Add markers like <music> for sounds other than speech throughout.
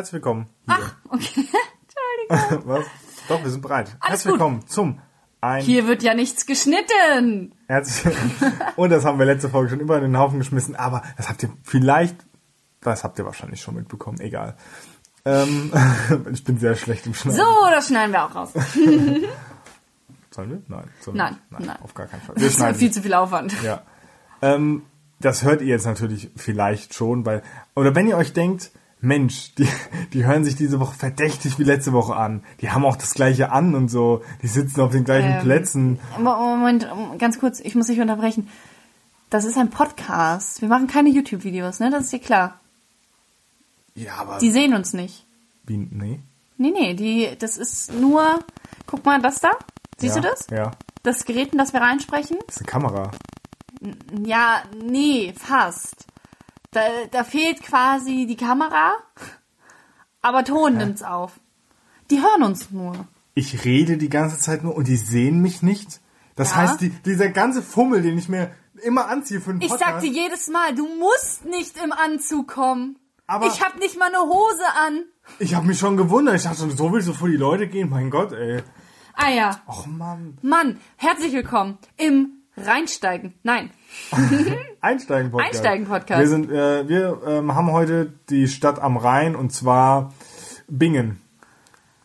Herzlich willkommen. Hier. Ach, okay. <laughs> Entschuldigung. <laughs> Was? Doch, wir sind bereit. Alles Herzlich gut. willkommen zum ein Hier wird ja nichts geschnitten. Herzlich Und das haben wir letzte Folge schon über den Haufen geschmissen, aber das habt ihr vielleicht, das habt ihr wahrscheinlich schon mitbekommen, egal. Ähm, <laughs> ich bin sehr schlecht im Schneiden. So, das schneiden wir auch raus. Sollen wir? Nein. Sollen Nein, wir? Nein, nein. auf gar keinen Fall. Wir Das ist viel zu viel Aufwand. Ja. Ähm, das hört ihr jetzt natürlich vielleicht schon, weil, oder wenn ihr euch denkt, Mensch, die, die hören sich diese Woche verdächtig wie letzte Woche an. Die haben auch das gleiche an und so. Die sitzen auf den gleichen Ähm, Plätzen. Mo- Moment, ganz kurz, ich muss dich unterbrechen. Das ist ein Podcast. Wir machen keine YouTube-Videos, ne? Das ist dir klar. Ja, aber. Die sehen uns nicht. wie, nee. Nee, nee, die, das ist nur, guck mal, das da. Siehst ja, du das? Ja. Das Gerät, in das wir reinsprechen? Das ist eine Kamera. Ja, nee, fast. Da, da fehlt quasi die Kamera, aber Ton nimmt's auf. Die hören uns nur. Ich rede die ganze Zeit nur und die sehen mich nicht. Das Ja. heißt, die, dieser ganze Fummel, den ich mir immer anziehe für Ich Podcast. sag dir jedes Mal, du musst nicht im Anzug kommen. Aber- ich hab nicht mal eine Hose an. ich habe mich schon gewundert. Ich dachte, schon, so willst du vor die Leute gehen? Mein Gott, ey. Ah ja, Och Mann. Mann, herzlich willkommen im Reinsteigen. Nein, <laughs> Einsteigen-Podcast. Einsteigen-Podcast. Wir, sind, äh, wir ähm, haben heute die Stadt am Rhein und zwar Bingen.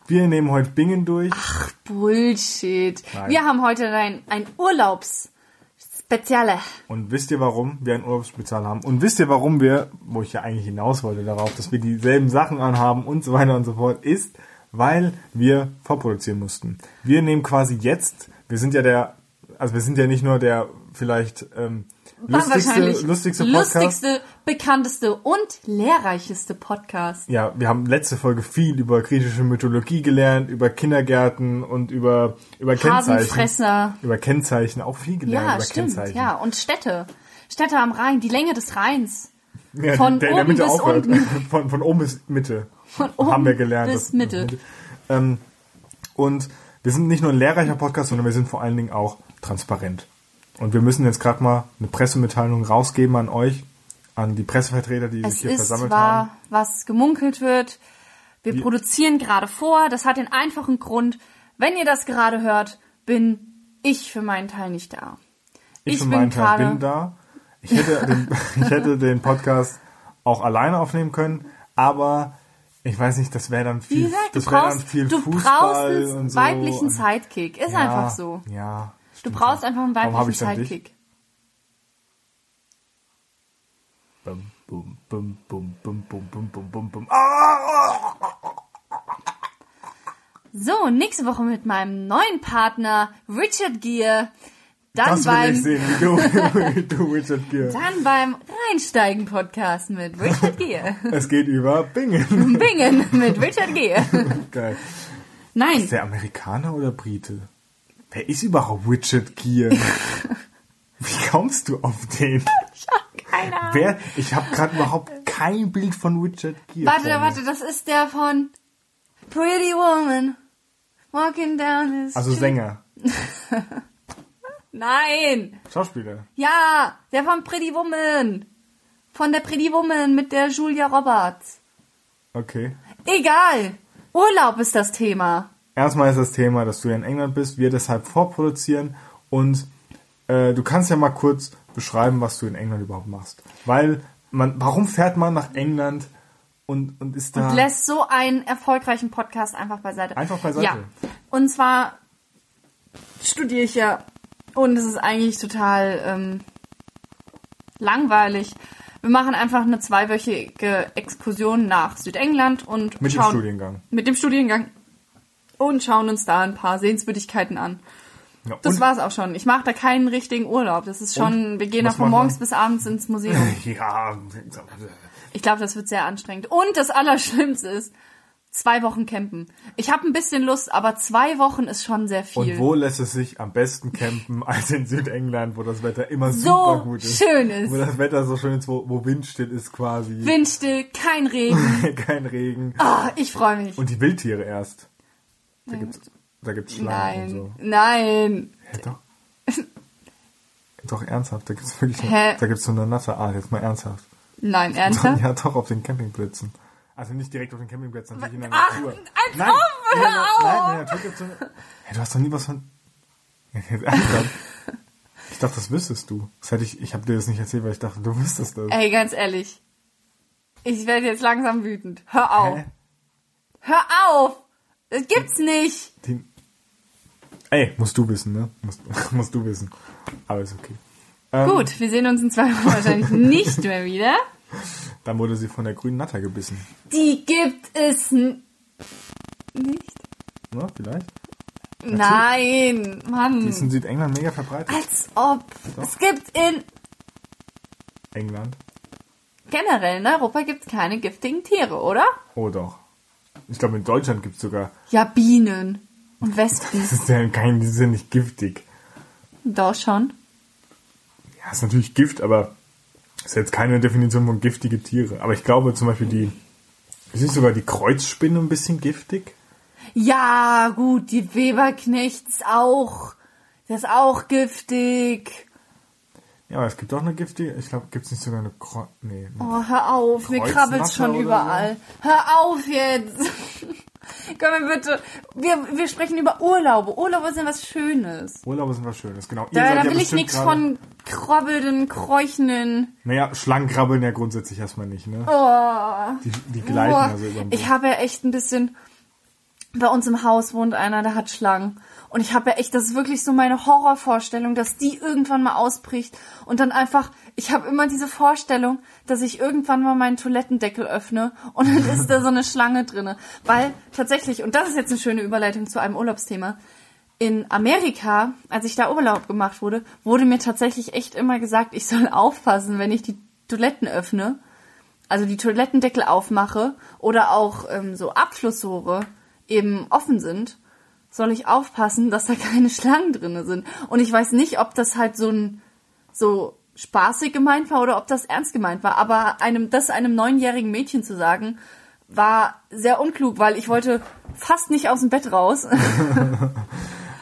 Wir nehmen heute Bingen durch. Bullshit. Nein. Wir haben heute ein, ein Urlaubs-Speziale. Und wisst ihr, warum wir ein Urlaubsspezial haben? Und wisst ihr, warum wir, wo ich ja eigentlich hinaus wollte darauf, dass wir dieselben Sachen anhaben und so weiter und so fort, ist, weil wir vorproduzieren mussten. Wir nehmen quasi jetzt, wir sind ja der, also wir sind ja nicht nur der vielleicht ähm, lustigste, lustigste Podcast. lustigste, bekannteste und lehrreicheste Podcast. Ja, wir haben letzte Folge viel über griechische Mythologie gelernt, über Kindergärten und über, über Kennzeichen. Über Kennzeichen auch viel gelernt, Ja, über stimmt. Kennzeichen. Ja, und Städte. Städte am Rhein, die Länge des Rheins. Ja, Von der, der oben Mitte bis aufhört. unten. <laughs> Von, von oben bis Mitte. Von oben haben wir gelernt. bis Mitte. Ähm, und wir sind nicht nur ein lehrreicher Podcast, sondern wir sind vor allen Dingen auch transparent. Und wir müssen jetzt gerade mal eine Pressemitteilung rausgeben an euch, an die Pressevertreter, die Es sich hier ist versammelt zwar, haben. was gemunkelt wird. Wir Wie- produzieren gerade vor. Das hat den einfachen Grund, wenn ihr das gerade hört, bin ich für meinen Teil nicht da. Ich, ich für bin meinen Teil bin da. Ich hätte, den, <laughs> <laughs> ich hätte den Podcast auch alleine aufnehmen können, aber ich weiß nicht, das wäre dann Wie viel, gesagt, du das wäre dann brauchst, viel du Fußball brauchst und einen so. weiblichen und, Sidekick. Ist ja, einfach so. Ja. Du brauchst auch. einfach einen weiblichen? Sidekick. Bum, bum, bum, bum, bum, bum, bum, bum, bum, bum. Ah! So, nächste Woche mit meinem neuen Partner Richard Gere. Dann Das will ich beim, sehen, wie du, du Richard Gere. dann beim Reinsteigen-Podcast mit Richard Gere. Es geht über Bingen. Bingen mit Richard Gere. Geil. Nein, Ist der Amerikaner oder Brite? Wer ist überhaupt Richard Gere? <laughs> Wie kommst du auf den? keine Ahnung. Wer? Ich habe gerade überhaupt kein Bild von Richard Gere. Warte, warte, das ist der von Pretty Woman Walking Down the Also. Sänger, <laughs> Nein! Schauspieler. Ja, der von Pretty Woman. Von der Pretty Woman mit der Julia Roberts. Okay. Egal. Urlaub ist das Thema. Erstmal ist das Thema, dass du ja in England bist, wir deshalb vorproduzieren und äh, du kannst ja mal kurz beschreiben, was du in England überhaupt machst. Weil man, warum fährt man nach England und, und ist da Und lässt so einen erfolgreichen Podcast einfach beiseite. Einfach beiseite. Ja. Und zwar studiere ich ja und es ist eigentlich total ähm, langweilig. Wir machen einfach eine zweiwöchige Exkursion nach Südengland und mit dem schauen, Studiengang? Mit dem Studiengang. Und schauen uns da ein paar Sehenswürdigkeiten an. Ja, Das war's auch schon. Ich mache da keinen richtigen Urlaub. Das ist schon, wir gehen da von morgens man? bis abends ins Museum. <laughs> Ja, <laughs> Ich glaube, das wird sehr anstrengend. Und das Allerschlimmste ist, zwei Wochen campen. Ich habe ein bisschen Lust, aber zwei Wochen ist schon sehr viel. und wo lässt es sich am besten campen <laughs> als in Südengland, wo das Wetter immer So super gut ist? schön ist. Wo das Wetter so schön ist, wo, wo windstill ist quasi. Windstill, kein Regen. Kein Regen. Ah, ich freue mich. Und die Wildtiere erst. Da Ja, gibt's, da gibt's Schlangen Nein, und so. nein. Hä, doch. <laughs> doch, ernsthaft. Da gibt's wirklich, Hä? da gibt's so eine nasse Art. Jetzt mal ernsthaft. Nein, <laughs> ernsthaft? Ja, doch, auf den Campingplätzen. Also nicht direkt auf den Campingplatz, natürlich in der Ach, Natur. als nein, ob, hör auf! nein, in der Natur gibt's so eine... Hey, du hast doch nie was von... Jetzt ernsthaft? Ich dachte, das wüsstest du. Das hätte ich, ich habe dir das nicht erzählt, weil ich dachte, du wüsstest das. Ey, ganz ehrlich. Ich werde jetzt langsam wütend. Hör auf. Hä? Hör auf! Das gibt's nicht! Die, ey, musst du wissen, ne? Musst, <laughs> musst du wissen. Aber ist okay. Ähm, Gut, wir sehen uns in zwei Wochen wahrscheinlich <laughs> nicht mehr wieder. Dann wurde sie von der grünen Natter gebissen. Die gibt es nicht. Ne, vielleicht? Nein, Die Mann. ist in Südengland mega verbreitet. Als ob. Es gibt in England. generell in Europa gibt's keine giftigen Tiere, oder? Oh doch. Ich glaube, in Deutschland gibt's sogar... Ja, Bienen und Wespen. Das ist ja kein, die sind nicht giftig. Doch schon. Ja, ist natürlich Gift, aber ist jetzt keine Definition von giftige Tiere. Aber ich glaube zum Beispiel die... Ist nicht sogar die Kreuzspinne ein bisschen giftig? Ja, gut, die Weberknecht ist auch. Das ist auch giftig. Ja, aber es gibt auch eine giftige... Ich glaube, gibt's nicht sogar eine Kreuz... Nee. Oh, hör auf, mir krabbelt's schon überall. Hör auf jetzt. <laughs> Komm mir bitte. Wir, wir sprechen über Urlaube. Urlaube sind was Schönes. Urlaube sind was Schönes, genau. Ihr Da, da ja will ich nichts von krabbelnden, kräuchenden. Naja, Schlangen krabbeln ja grundsätzlich erstmal nicht, ne? Oh. Die, die gleiten Boah, also über den ich habe ja echt ein bisschen. Bei uns im Haus wohnt einer, der hat Schlangen. Und ich habe ja echt, das ist wirklich so meine Horrorvorstellung, dass die irgendwann mal ausbricht und dann einfach, ich habe immer diese Vorstellung, dass ich irgendwann mal meinen Toilettendeckel öffne und dann ist da so eine Schlange drinne. Weil tatsächlich, und das ist jetzt eine schöne Überleitung zu einem Urlaubsthema, in Amerika, als ich da Urlaub gemacht wurde, wurde mir tatsächlich echt immer gesagt, ich soll aufpassen, wenn ich die Toiletten öffne, also die Toilettendeckel aufmache oder auch ähm, so Abflussrohre eben offen sind, soll ich aufpassen, dass da keine Schlangen drinne sind. Und ich weiß nicht, ob das halt so ein so spaßig gemeint war oder ob das ernst gemeint war. Aber einem das einem neunjährigen Mädchen zu sagen, war sehr unklug, weil ich wollte fast nicht aus dem Bett raus. <laughs>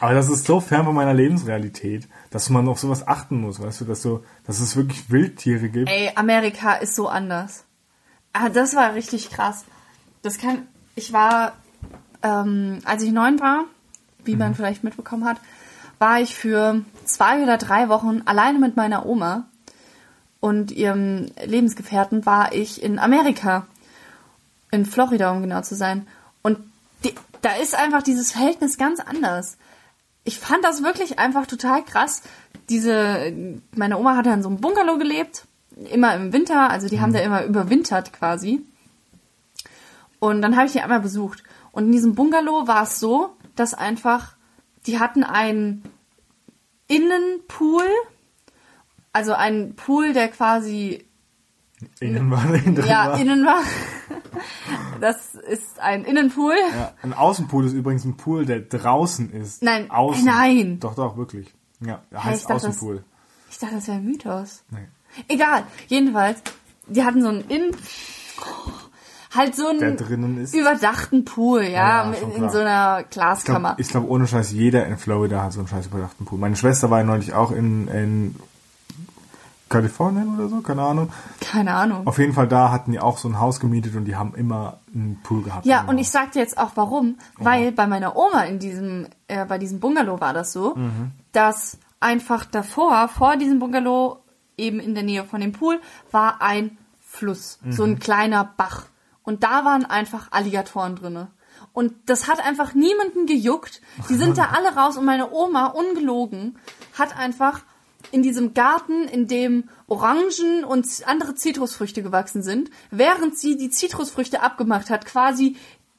Aber das ist so fern von meiner Lebensrealität, dass man auf sowas achten muss, weißt du, dass so, dass es wirklich Wildtiere gibt. Ey, Amerika ist so anders. Ah, das war richtig krass. Das kann. Ich war, ähm, als ich neun war, wie man vielleicht mitbekommen hat, war ich für zwei oder drei Wochen alleine mit meiner Oma und ihrem Lebensgefährten war ich in Amerika. In Florida, um genau zu sein. Und die, da ist einfach dieses Verhältnis ganz anders. Ich fand das wirklich einfach total krass. Diese, meine Oma hat ja in so einem Bungalow gelebt, immer im Winter, also die haben da immer überwintert quasi. Und dann habe ich die einmal besucht. Und in diesem Bungalow war es so, dass einfach, die hatten einen Innenpool, also einen Pool, der quasi Innen war innen ja, war. innen war. <laughs> Das ist ein Innenpool. Ja, ein Außenpool ist übrigens ein Pool, der draußen ist. Nein, Außen. nein. Doch, doch, wirklich. Ja, der heißt ich dachte, das- Außenpool. Ich dachte, das wäre ein Mythos. Nee. Egal. Jedenfalls, die hatten so einen Innen... Halt so einen überdachten Pool, ja, Ja, in so einer Ich Glaskammer. glaube, glaub, ohne Scheiß, jeder in Florida hat so einen scheiß überdachten Pool. Meine Schwester war ja neulich auch in, in Kalifornien oder so, keine Ahnung. Keine Ahnung. Auf jeden Fall da hatten die auch so ein Haus gemietet und die haben immer einen Pool gehabt. Ja, und ich sag dir jetzt auch warum, weil bei meiner Oma in diesem, äh, bei diesem Bungalow war das so, dass einfach davor, vor diesem Bungalow, eben in der Nähe von dem Pool, war ein Fluss, so ein kleiner Bach. Und da waren einfach Alligatoren drinne. Und das hat einfach niemanden gejuckt. Die sind da <laughs> alle raus und meine Oma, ungelogen, hat einfach in diesem Garten, in dem Orangen und andere Zitrusfrüchte gewachsen sind, während sie die Zitrusfrüchte abgemacht hat, quasi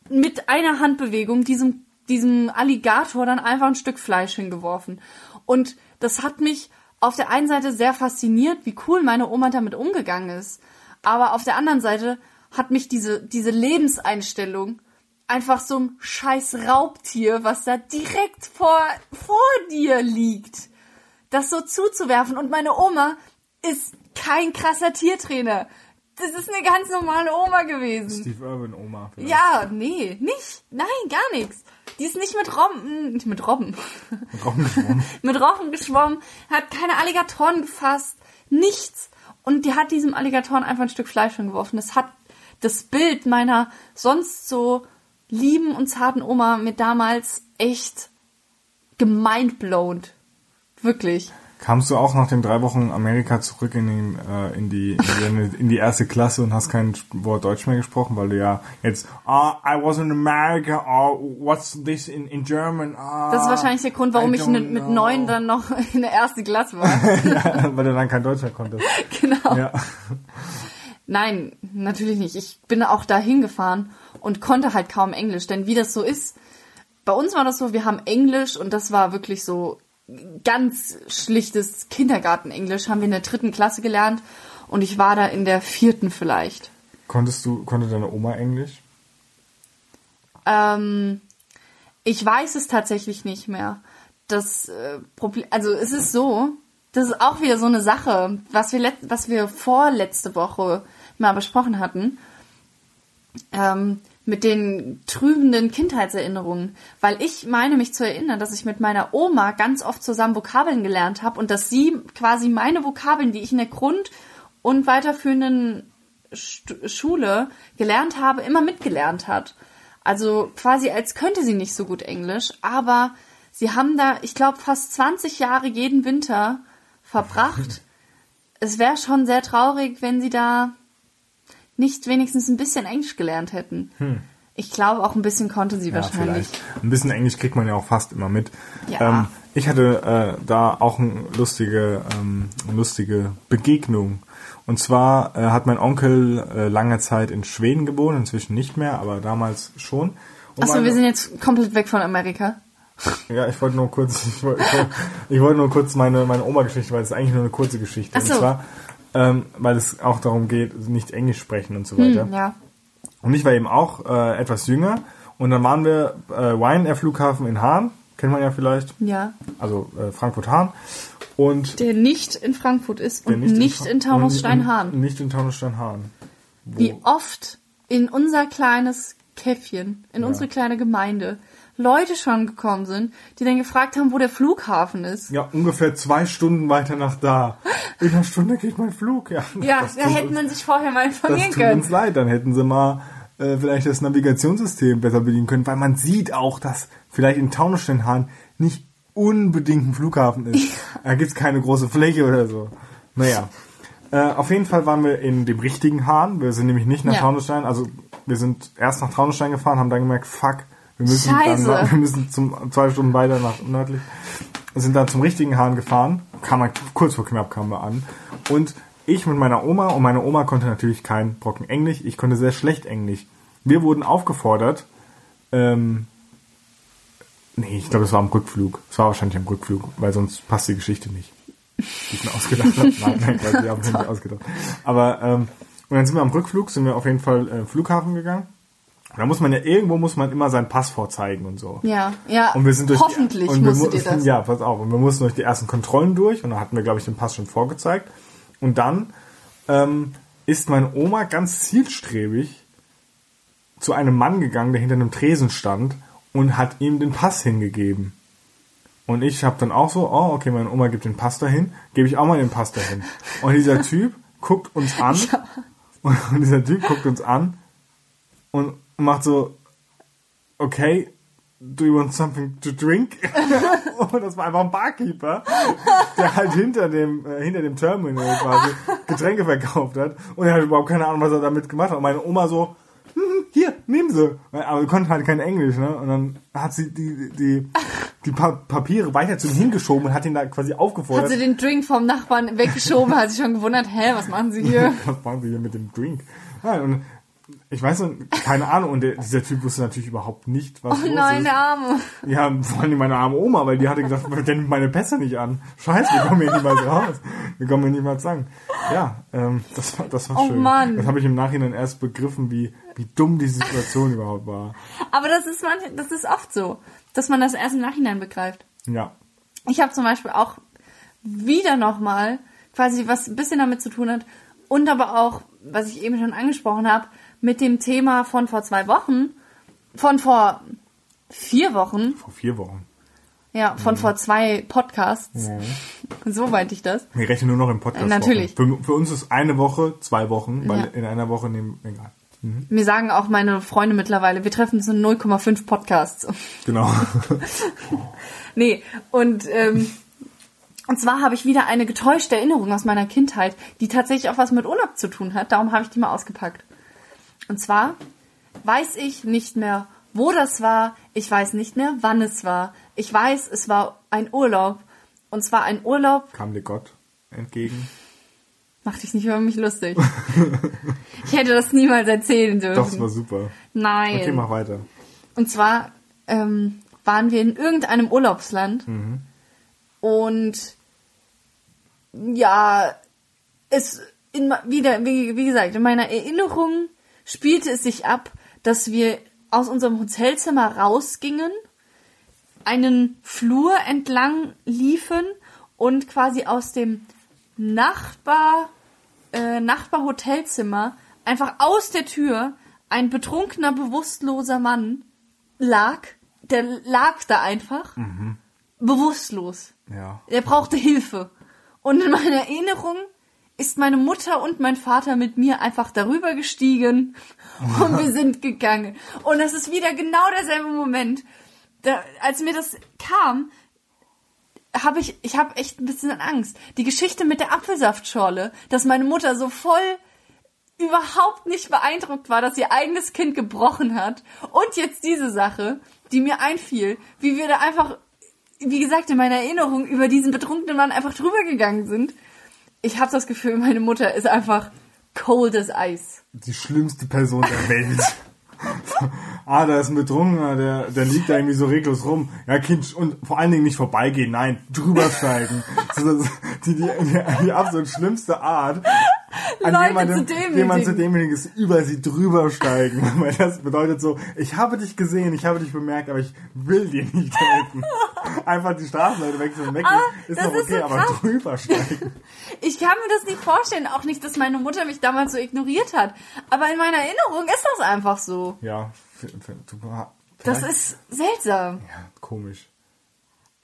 mit einer Handbewegung diesem, diesem Alligator dann einfach ein Stück Fleisch hingeworfen. Und das hat mich auf der einen Seite sehr fasziniert, wie cool meine Oma damit umgegangen ist. Aber auf der anderen Seite hat mich diese, diese Lebenseinstellung einfach so ein scheiß Raubtier, was da direkt vor, vor dir liegt, das so zuzuwerfen. Und meine Oma ist kein krasser Tiertrainer. Das ist eine ganz normale Oma gewesen. Steve Irwin Oma. vielleicht. Ja, nee, nicht. Nein, gar nichts. Die ist nicht mit Robben, nicht mit Robben, Robbenschwamm. mit Rochen <laughs> geschwommen, hat keine Alligatoren gefasst, nichts. Und die hat diesem Alligatoren einfach ein Stück Fleisch hingeworfen. Das hat, das Bild meiner sonst so lieben und zarten Oma mir damals echt gemindblown. Wirklich. Kamst du auch nach den drei Wochen in Amerika zurück in, den, äh, in, die, in, die, in die erste Klasse und hast kein Wort Deutsch mehr gesprochen, weil du ja jetzt, ah, I was in America, oh, what's this in, in German? Ah, Das ist wahrscheinlich der Grund, warum I ich mit know. neun dann noch in der ersten Klasse <laughs> war. ja, weil du dann kein Deutsch mehr konntest. <laughs> genau. Ja. Nein, natürlich nicht. Ich bin auch da hingefahren und konnte halt kaum Englisch, denn wie das so ist, bei uns war das so, wir haben Englisch und das war wirklich so ganz schlichtes Kindergartenenglisch, haben wir in der dritten Klasse gelernt und ich war da in der vierten vielleicht. Konntest du, konnte deine Oma Englisch? Ähm, ich weiß es tatsächlich nicht mehr. Das äh, Problem, also es ist so, das ist auch wieder so eine Sache, was wir, was wir vorletzte Woche mal besprochen hatten, ähm, mit den trübenden Kindheitserinnerungen. Weil ich meine mich zu erinnern, dass ich mit meiner Oma ganz oft zusammen Vokabeln gelernt habe und dass sie quasi meine Vokabeln, die ich in der Grund- und weiterführenden Schule gelernt habe, immer mitgelernt hat. Also quasi als könnte sie nicht so gut Englisch, aber sie haben da, ich glaube, fast 20 Jahre jeden Winter verbracht. <laughs> es wäre schon sehr traurig, wenn sie da nicht wenigstens ein bisschen Englisch gelernt hätten. Ich glaube, auch ein bisschen konnte sie Hm. Ja, wahrscheinlich. vielleicht. Ein bisschen Englisch kriegt man ja auch fast immer mit. Ja. Ähm, ich hatte äh, da auch eine lustige, ähm, lustige Begegnung. Und zwar äh, hat mein Onkel äh, lange Zeit in Schweden gewohnt, inzwischen nicht mehr, aber damals schon. Achso, wir sind jetzt komplett weg von Amerika. Ja, ich wollte nur kurz, ich wollte, ich wollte, nur kurz meine, meine Oma-Geschichte, weil es ist eigentlich nur eine kurze Geschichte. So. Und zwar, ähm, weil es auch darum geht, nicht Englisch sprechen und so weiter. Hm, ja. Und ich war eben auch äh, etwas jünger. Und dann waren wir äh, Ryanair Flughafen in Hahn, kennt man ja vielleicht, Ja. also äh, Frankfurt-Hahn. Und Der nicht in Frankfurt ist und nicht, Fra- in Taunus-Steinhahn. und- und Nicht in Taunus-Steinhahn. Wie oft in unser kleines Käffchen, in unsere kleine Gemeinde, Leute schon gekommen sind, die dann gefragt haben, wo der Flughafen ist. Ja, ungefähr zwei Stunden weiter nach da. In einer Stunde geht mein Flug. Ja, Ja, das da tut hätte man sich vorher mal Das informieren tut können. uns leid, dann hätten sie mal äh, vielleicht das Navigationssystem besser bedienen können, weil man sieht auch, dass vielleicht in Taunussteinhahn nicht unbedingt ein Flughafen ist. Da gibt's keine große Fläche oder so. Naja. Äh, auf jeden Fall waren wir in dem richtigen Hahn. Wir sind nämlich nicht nach Ja. Taunusstein. Also wir sind erst nach Taunusstein gefahren, haben dann gemerkt, fuck, wir müssen, Scheiße. dann, wir müssen zum, zwei Stunden weiter nach nördlich. Sind dann zum richtigen Hahn gefahren. Kam man, kurz vor knapp kamen wir an. Und ich mit meiner Oma und meine Oma konnte natürlich kein Brocken Englisch. Ich konnte sehr schlecht Englisch. Wir wurden aufgefordert, ähm, nee, ich glaube, es war am Rückflug. Es war wahrscheinlich am Rückflug, weil sonst passt die Geschichte nicht. Die ich mir ausgedacht habe. <laughs> Nein, nein, ich habe mir nicht ausgedacht. Aber, ähm, und dann sind wir am Rückflug, sind wir auf jeden Fall äh, Flughafen gegangen. Und da muss man ja, irgendwo muss man immer sein Pass vorzeigen und so. Ja, ja. Und wir sind durch Hoffentlich die, und wir musstet mu- ihr das. Ja, pass auf. Und wir mussten durch die ersten Kontrollen durch und da hatten wir, glaube ich, den Pass schon vorgezeigt. Und dann ähm, ist meine Oma ganz zielstrebig zu einem Mann gegangen, der hinter einem Tresen stand und hat ihm den Pass hingegeben. Und ich habe dann auch so, oh, okay, meine Oma gibt den Pass dahin, gebe ich auch mal den Pass dahin. Und dieser Typ guckt uns an <laughs> und, und dieser Typ guckt uns an und macht so, okay, do you want something to drink? <laughs> und das war einfach ein Barkeeper, der halt hinter dem, äh, hinter dem Terminal quasi Getränke verkauft hat. Und er hat überhaupt keine Ahnung, was er damit gemacht hat. Und meine Oma so, "Hm, hier, nehmen Sie. Aber sie konnte halt kein Englisch, ne? Und dann hat sie die, die, die pa Papiere weiter zu ihm hingeschoben und hat ihn da quasi Hat aufgefordert. sie den Drink vom Nachbarn weggeschoben, hat sich schon gewundert, hä, was machen sie hier? <laughs> was machen Sie hier mit dem Drink? Nein, und ich weiß noch, keine Ahnung, und der, dieser Typ wusste natürlich überhaupt nicht, was Oh los nein, ist. Arme. Ja, vor allem meine arme Oma, weil die hatte gesagt, der nimmt meine Pässe nicht an. Scheiße, wir kommen hier niemals raus. Wir kommen hier niemals an. Ja, ähm, das war, das war Oh schön. Mann. Das habe ich im Nachhinein erst begriffen, wie, wie dumm die Situation überhaupt war. Aber das ist manch, das ist oft so, dass man das erst im Nachhinein begreift. Ja. Ich habe zum Beispiel auch wieder nochmal quasi was ein bisschen damit zu tun hat und aber auch, was ich eben schon angesprochen habe, mit dem Thema von vor zwei Wochen, von vor vier Wochen, Vor vier Wochen. ja, von vor zwei Podcasts. So meinte ich das. Wir rechnen nur noch im Podcast. Äh, natürlich. Für, für uns ist eine Woche, zwei Wochen, weil Ja. in einer Woche nehmen, egal. Mir sagen auch meine Freunde mittlerweile, wir treffen uns in 0,5 Podcasts. <laughs> Genau. <laughs> Nee, und, ähm, und zwar habe ich wieder eine getäuschte Erinnerung aus meiner Kindheit, die tatsächlich auch was mit Urlaub zu tun hat. Darum habe ich die mal ausgepackt. Und zwar weiß ich nicht mehr, wo das war. Ich weiß nicht mehr, wann es war. Ich weiß, es war ein Urlaub. Und zwar ein Urlaub, Kam dir Gott entgegen? mach dich nicht über mich lustig. <laughs> ich hätte das niemals erzählen dürfen. Das war super. Nein. Okay, mach weiter. Und zwar ähm, waren wir in irgendeinem Urlaubsland und ja, es in, wieder, wie, wie gesagt, in meiner Erinnerung spielte es sich ab, dass wir aus unserem Hotelzimmer rausgingen, einen Flur entlang liefen und quasi aus dem Nachbar, äh, Nachbarhotelzimmer einfach aus der Tür ein betrunkener, bewusstloser Mann lag, der lag da einfach, bewusstlos. Ja. Er brauchte Hilfe. Und in meiner Erinnerung ist meine Mutter und mein Vater mit mir einfach darüber gestiegen <laughs> und wir sind gegangen. Und das ist wieder genau derselbe Moment. Da, als mir das kam, habe ich, ich habe echt ein bisschen Angst. Die Geschichte mit der Apfelsaftschorle, dass meine Mutter so voll überhaupt nicht beeindruckt war, dass ihr eigenes Kind gebrochen hat. Und jetzt diese Sache, die mir einfiel, wie wir da einfach, wie gesagt, in meiner Erinnerung über diesen betrunkenen Mann einfach drüber gegangen sind. Ich habe das Gefühl, meine Mutter ist einfach cold as ice. Die schlimmste Person der Welt. <laughs> ah, da ist ein Betrunkener, der, der liegt da irgendwie so reglos rum. Ja, Kind, und vor allen Dingen nicht vorbeigehen, nein, drübersteigen. <laughs> die, die, die, die absolut schlimmste Art. <laughs> An Leute jemandem, zu demütigen. jemand zu demjenigen ist über sie drüber steigen. <laughs> Weil das bedeutet so, ich habe dich gesehen, ich habe dich bemerkt, aber ich will dir nicht helfen. <laughs> Einfach die Straßenleute wechseln und weggehen. Aber Ist doch ist okay, so aber drüber steigen. Ich kann mir das nicht vorstellen, auch nicht, dass meine Mutter mich damals so ignoriert hat. Aber in meiner Erinnerung ist das einfach so. Ja, Das ist seltsam. ja, komisch.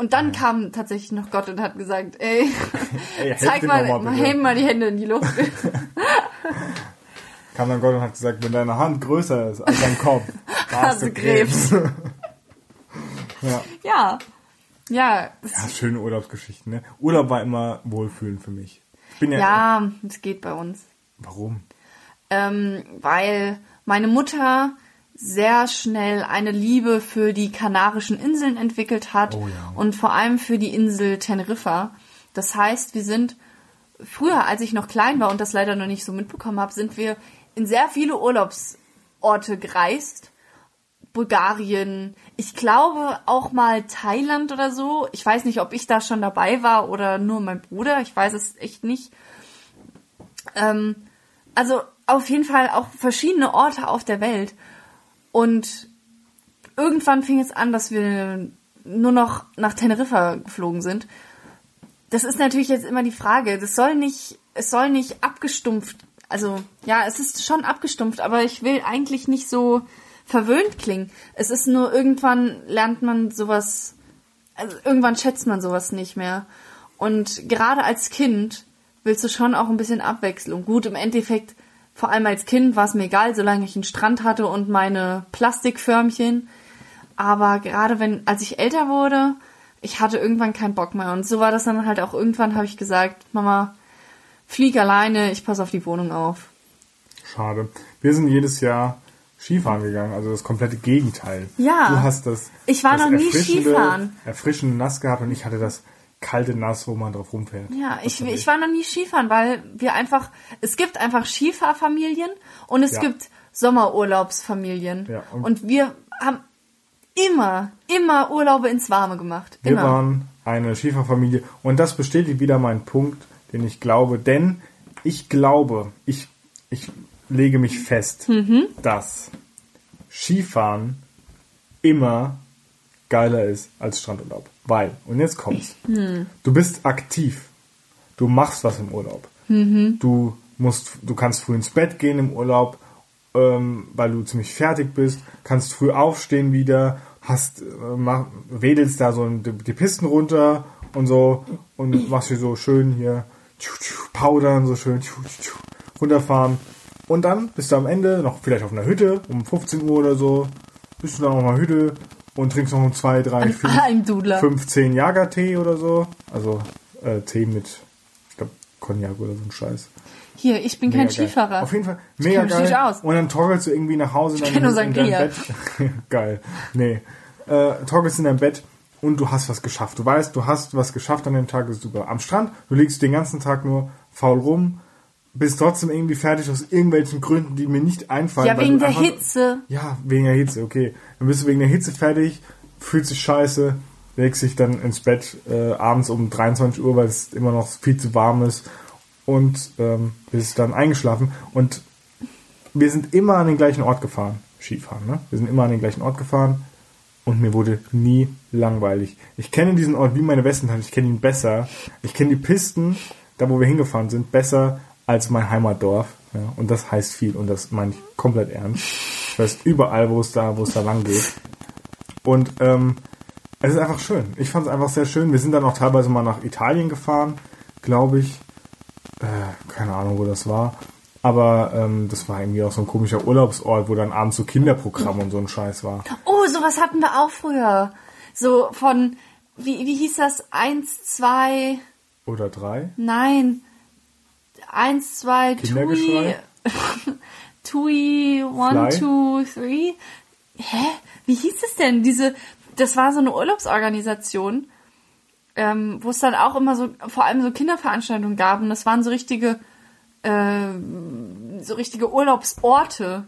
Und dann kam tatsächlich noch Gott und hat gesagt, ey, <laughs> Ey, <laughs> zeig mal, mal heb mal die Hände in die Luft. <laughs> kam dann Gott und hat gesagt, wenn deine Hand größer ist als dein Kopf, Hast du Krebs. ja. ja. Ja, das, ja, schöne Urlaubsgeschichten. Ne? Urlaub war immer Wohlfühlen für mich. Ich bin ja, ja, es geht bei uns. Warum? Ähm, weil meine Mutter sehr schnell eine Liebe für die Kanarischen Inseln entwickelt hat Oh ja. und vor allem für die Insel Teneriffa. Das heißt, wir sind früher, als ich noch klein war und das leider noch nicht so mitbekommen habe, sind wir in sehr viele Urlaubsorte gereist. Bulgarien, ich glaube auch mal Thailand oder so. Ich weiß nicht, ob ich da schon dabei war oder nur mein Bruder. Ich weiß es echt nicht. Ähm, also auf jeden Fall auch verschiedene Orte auf der Welt. Und irgendwann fing es an, dass wir nur noch nach Teneriffa geflogen sind. Das ist natürlich jetzt immer die Frage. Das soll nicht, es soll nicht abgestumpft. Also ja, es ist schon abgestumpft, aber ich will eigentlich nicht so verwöhnt klingen. Es ist nur irgendwann lernt man sowas, also irgendwann schätzt man sowas nicht mehr. Und gerade als Kind willst du schon auch ein bisschen Abwechslung. Gut, im Endeffekt, vor allem als Kind war es mir egal, solange ich einen Strand hatte und meine Plastikförmchen. Aber gerade wenn, als ich älter wurde, ich hatte irgendwann keinen Bock mehr. Und so war das dann halt auch irgendwann, habe ich gesagt, Mama, flieg alleine, ich passe auf die Wohnung auf. Schade. Wir sind jedes Jahr Skifahren gegangen, also das komplette Gegenteil. Ja. Du hast das, Ich war das noch nie Skifahren. Erfrischende nass gehabt und ich hatte das kalte Nass, wo man drauf rumfährt. Ja, ich, ich war noch nie Skifahren, weil wir einfach, es gibt einfach Skifahrfamilien und es Ja. gibt Sommerurlaubsfamilien. Ja, und- und, wir haben immer, immer Urlaube ins Warme gemacht. Wir Immer. waren eine Schieferfamilie und das bestätigt wieder meinen Punkt, den ich glaube, denn ich glaube, ich, ich lege mich fest, Mhm. dass Skifahren immer geiler ist als Strandurlaub. Weil, und jetzt kommt's, Hm. du bist aktiv, du machst was im Urlaub, Mhm. du musst, du kannst früh ins Bett gehen im Urlaub, ähm, weil du ziemlich fertig bist, kannst früh aufstehen wieder, hast, äh, mach, wedelst da so die, die Pisten runter und so und machst hier so schön hier tschu, tschu, powdern, so schön tschu, tschu, runterfahren Und dann bist du am Ende noch vielleicht auf einer Hütte um 15 Uhr oder so. Bist du dann auf einer Hütte und trinkst noch 2, 3, 4, Ein Dudler. 15 Jagertee oder so. Also äh, Tee mit, ich glaube, Cognac oder so ein Scheiß. Hier, ich bin kein Mega geil. Skifahrer. Auf jeden Fall mega geil. aus. Und dann torkelst du irgendwie nach Hause dann kenn nur in dein Sangria. Bett. <laughs> geil. Nee. Äh, torkelst in dein Bett und du hast was geschafft. Du weißt, du hast was geschafft an dem Tag, ist super. Am Strand, du liegst den ganzen Tag nur faul rum, bist trotzdem irgendwie fertig aus irgendwelchen Gründen, die mir nicht einfallen. Ja, wegen der einfach- Hitze. Ja, wegen der Hitze, okay. Dann bist du wegen der Hitze fertig, fühlst dich scheiße, legst dich dann ins Bett äh, abends um 23 Uhr, weil es immer noch viel zu warm ist und ähm, bist dann eingeschlafen. Und wir sind immer an den gleichen Ort gefahren, Skifahren, ne? Wir sind immer an den gleichen Ort gefahren und mir wurde nie langweilig. Ich kenne diesen Ort wie meine Westentasche, ich kenne ihn besser. Ich kenne die Pisten, da wo wir hingefahren sind, besser als mein Heimatdorf. Ja? Und das heißt viel und das meine ich komplett ernst. Ich weiß überall, wo es da, wo es da lang geht. Und ähm, es ist einfach schön. Ich fand es einfach sehr schön. Wir sind dann auch teilweise mal nach Italien gefahren, glaube ich. Äh, keine Ahnung, wo das war. Aber ähm, das war irgendwie auch so ein komischer Urlaubsort, wo dann abends so Kinderprogramm und so ein Scheiß war. Oh, sowas hatten wir auch früher. So von, wie, wie hieß das? Eins, zwei, Oder drei. nein. Eins, zwei, Tui. Kindergeschrei? <laughs> Tui, one, Fly? two, three. Hä? Wie hieß es denn? Diese, das war so eine Urlaubsorganisation, ähm, wo es dann auch immer so, vor allem so Kinderveranstaltungen gab. Und das waren so richtige, äh, so richtige Urlaubsorte.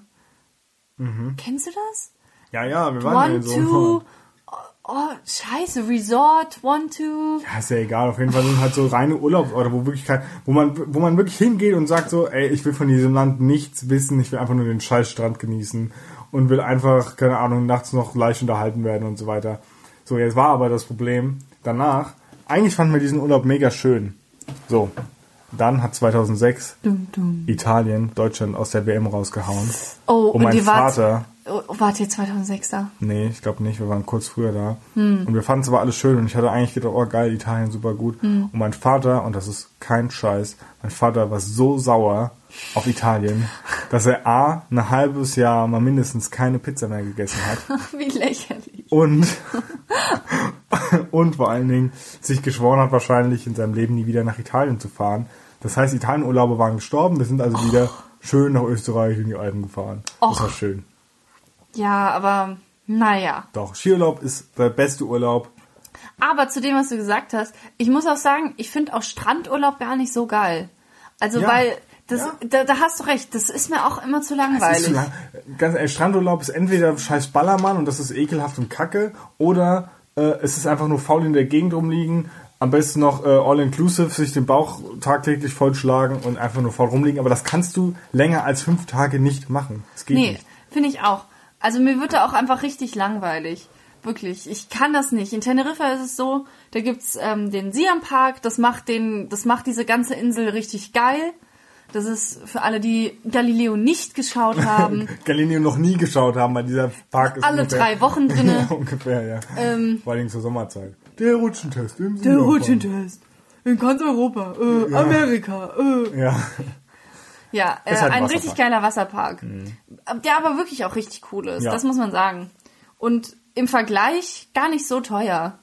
Mhm. Kennst du das? Ja, ja, wir waren ja One, in so two, oh, scheiße, Resort, one, two. Ja, ist ja egal. Auf jeden Fall sind halt so reine Urlaubsorte, wo wirklich kein, wo man, wo man wirklich hingeht und sagt so, ey, ich will von diesem Land nichts wissen, ich will einfach nur den Scheißstrand genießen und will einfach, keine Ahnung, nachts noch leicht unterhalten werden und so weiter. So, jetzt war aber das Problem danach, eigentlich fanden wir diesen Urlaub mega schön. So, dann hat 2006 Dum, dum. Italien Deutschland aus der WM rausgehauen. Oh, Und mein ihr wart, Vater, oh, wart ihr 2006 da? Nee, ich glaube nicht. Wir waren kurz früher da. Hm. Und wir fanden es aber alles schön. Und ich hatte eigentlich gedacht, oh geil, Italien super gut. Hm. Und mein Vater, und das ist kein Scheiß, mein Vater war so sauer auf Italien, dass er A, ein halbes Jahr mal mindestens keine Pizza mehr gegessen hat. <laughs> Wie lächerlich. Und, und vor allen Dingen sich geschworen hat, wahrscheinlich in seinem Leben nie wieder nach Italien zu fahren. Das heißt, Italienurlaube waren gestorben. Wir sind also wieder schön nach Österreich in die Alpen gefahren. Das war schön. Ja, aber naja. Doch, Skiurlaub ist der beste Urlaub. Aber zu dem, was du gesagt hast, ich muss auch sagen, ich finde auch Strandurlaub gar nicht so geil. Also, Ja. weil, das, Ja. da, da hast du recht, das ist mir auch immer zu langweilig. zu lang. Ganz ehrlich, Strandurlaub ist entweder scheiß Ballermann und das ist ekelhaft und kacke, oder äh, es ist einfach nur faul in der Gegend rumliegen, am besten noch äh, all-inclusive, sich den Bauch tagtäglich vollschlagen und einfach nur faul rumliegen. Aber das kannst du länger als fünf Tage nicht machen. Das geht Nee, finde ich auch. Also mir wird da auch einfach richtig langweilig. Wirklich. Ich kann das nicht. In Teneriffa ist es so, da gibt's ähm, den Siam Park, das macht den, das macht diese ganze Insel richtig geil. Das ist für alle, die Galileo nicht geschaut <laughs> haben. Galileo noch nie geschaut haben, weil dieser Park ist Alle ungefähr, drei Wochen drinne. <laughs> Ja, ungefähr, ja. Ähm, Vor allem zur Sommerzeit. Der Rutschentest im Der. Rutschentest. In ganz Europa. Äh, Ja. Amerika. Äh. Ja. Ja, äh, Ist halt ein ein richtig geiler Wasserpark. Der aber wirklich auch richtig cool ist. Ja. Das muss man sagen. Und im Vergleich gar nicht so teuer.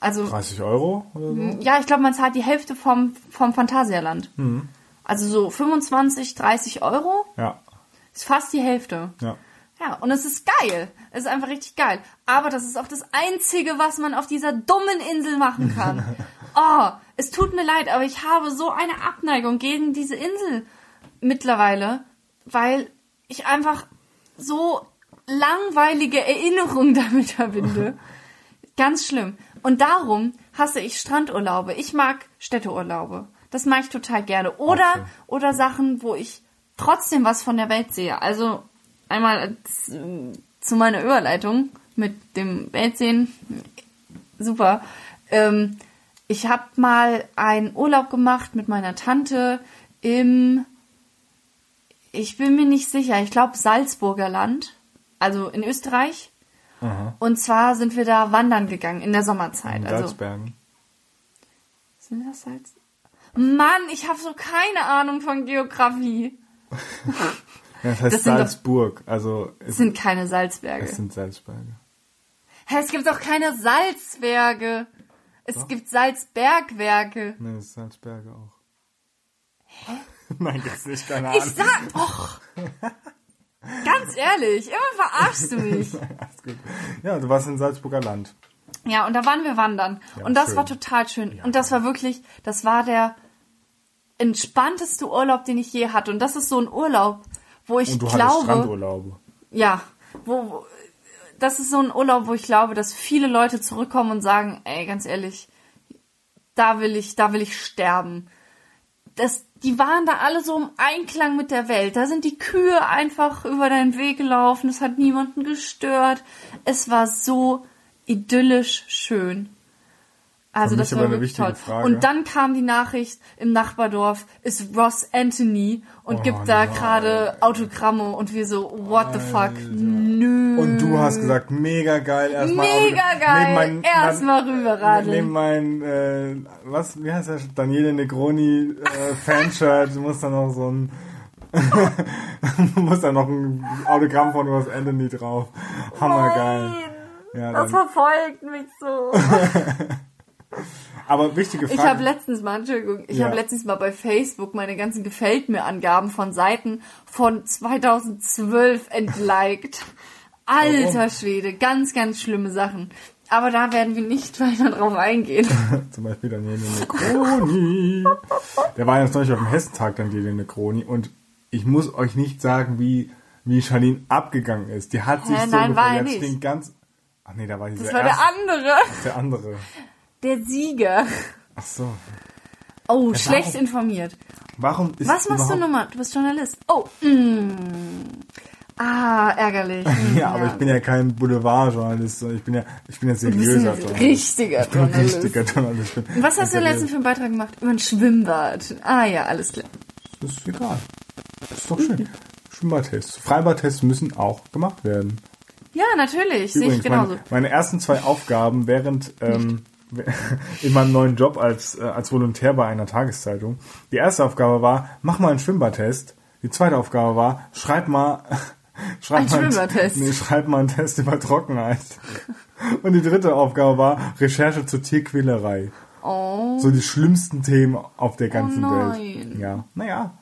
Also, 30 Euro oder so? ja, ich glaube, man zahlt die Hälfte vom, vom Phantasialand. Mhm. Also so 25, 30 Euro Ja. ist fast die Hälfte. Ja. Ja, und es ist geil. Es ist einfach richtig geil. Aber das ist auch das Einzige, was man auf dieser dummen Insel machen kann. <laughs> oh, es tut mir leid, aber ich habe so eine Abneigung gegen diese Insel mittlerweile, weil ich einfach so langweilige Erinnerungen <laughs> damit verbinde. Ganz schlimm. Und darum hasse ich Strandurlaube. Ich mag Städteurlaube. Das mag ich total gerne. Oder, Okay. oder Sachen, wo ich trotzdem was von der Welt sehe. Also einmal zu meiner Überleitung mit dem Weltsehen. Super. Ähm, ich habe mal einen Urlaub gemacht mit meiner Tante im, ich bin mir nicht sicher, ich glaube Salzburger Land, also in Österreich. Aha. Und zwar sind wir da wandern gegangen in der Sommerzeit. In Also, Salzbergen. sind das Salz? Mann, ich habe so keine Ahnung von Geografie. <laughs> Ja, das heißt Das sind doch- Salzburg. Also Es sind keine Salzberge. es sind Salzberge. Hä, es gibt doch keine Salzberge. Es gibt Salzbergwerke. Nee, Salzberge auch. Hä? <laughs> Nein, gibt's nicht, keine Ahnung. Ich sag, och. Ganz ehrlich, immer verarschst du mich. <laughs> Alles gut. Ja, du warst in Salzburger Land. Ja, und da waren wir wandern. Ja, und das schön. war total schön. Und das war wirklich, das war der entspannteste Urlaub, den ich je hatte. Und das ist so ein Urlaub, wo ich Und du glaube, Strandurlaube. ja, wo, wo, das ist so ein Urlaub, wo ich glaube, dass viele Leute zurückkommen und sagen, ey, ganz ehrlich, da will ich, da will ich sterben. Das, die waren da alle so im Einklang mit der Welt. Da sind die Kühe einfach über deinen Weg gelaufen. Es hat niemanden gestört. Es war so idyllisch schön. Also das war eine wirklich wichtige toll. Frage. Und dann kam die Nachricht, im Nachbardorf ist Ross Anthony und Oh gibt da gerade Autogramme und wir so, what the fuck? Nö. Und du hast gesagt, mega geil. Erstmal Mega Neben geil. Erstmal Neben rüberradeln. mein, äh, was, wie heißt der? Daniele Negroni äh, Fanshirt. Du musst da noch so ein, <laughs> du musst da noch ein Autogramm von Ross Anthony drauf. Hammergeil. Nein, Ja, das dann, verfolgt mich so. <laughs> aber wichtige Frage. Ich habe letztens mal, Entschuldigung, ich Ja. habe letztens mal bei Facebook meine ganzen Gefällt mir Angaben von Seiten von 2012 entliked. <laughs> Alter Warum? Schwede, ganz, ganz schlimme Sachen. Aber da werden wir nicht <laughs> weiter drauf eingehen. <laughs> Zum Beispiel Daniele Negroni. Der war jetzt neulich auf dem Hessentag, Daniele Negroni. Und ich muss euch nicht sagen, wie, wie Charlene abgegangen ist. Die hat sich so nein, war er nicht. Ganz, ach nee, da war dieser Das war der erste, andere. der andere. Der Sieger. Ach so. Oh, Ja, schlecht informiert. Warum ist Was machst du nochmal? Du bist Journalist. Oh, mm. Ah, ärgerlich. <laughs> Mm, Ja, aber ich bin ja kein Boulevardjournalist, sondern ich bin ja, ich bin ja seriöser Journalist. richtiger Ich bin ein Journalist. richtiger Journalist. Ich bin Was hast du letztens für einen Beitrag gemacht? Über ein Schwimmbad. Ah ja, alles klar. Das ist egal. Das ist doch schön. Schwimmbadtests. Freibadtests müssen auch gemacht werden. Ja, natürlich. Sehe ich Übrigens, genauso. meine, meine ersten zwei Aufgaben während ähm, <laughs> in meinem neuen Job als, äh, als Volontär bei einer Tageszeitung. Die erste Aufgabe war, mach mal einen Schwimmbadtest. Die zweite Aufgabe war, schreib mal, <laughs> schreib mal einen-. Nee, schreib mal einen Test über Trockenheit. <laughs> Und die dritte Aufgabe war Recherche zur Tierquälerei. Oh, So die schlimmsten Themen auf der ganzen Oh Welt. nein. Ja, naja.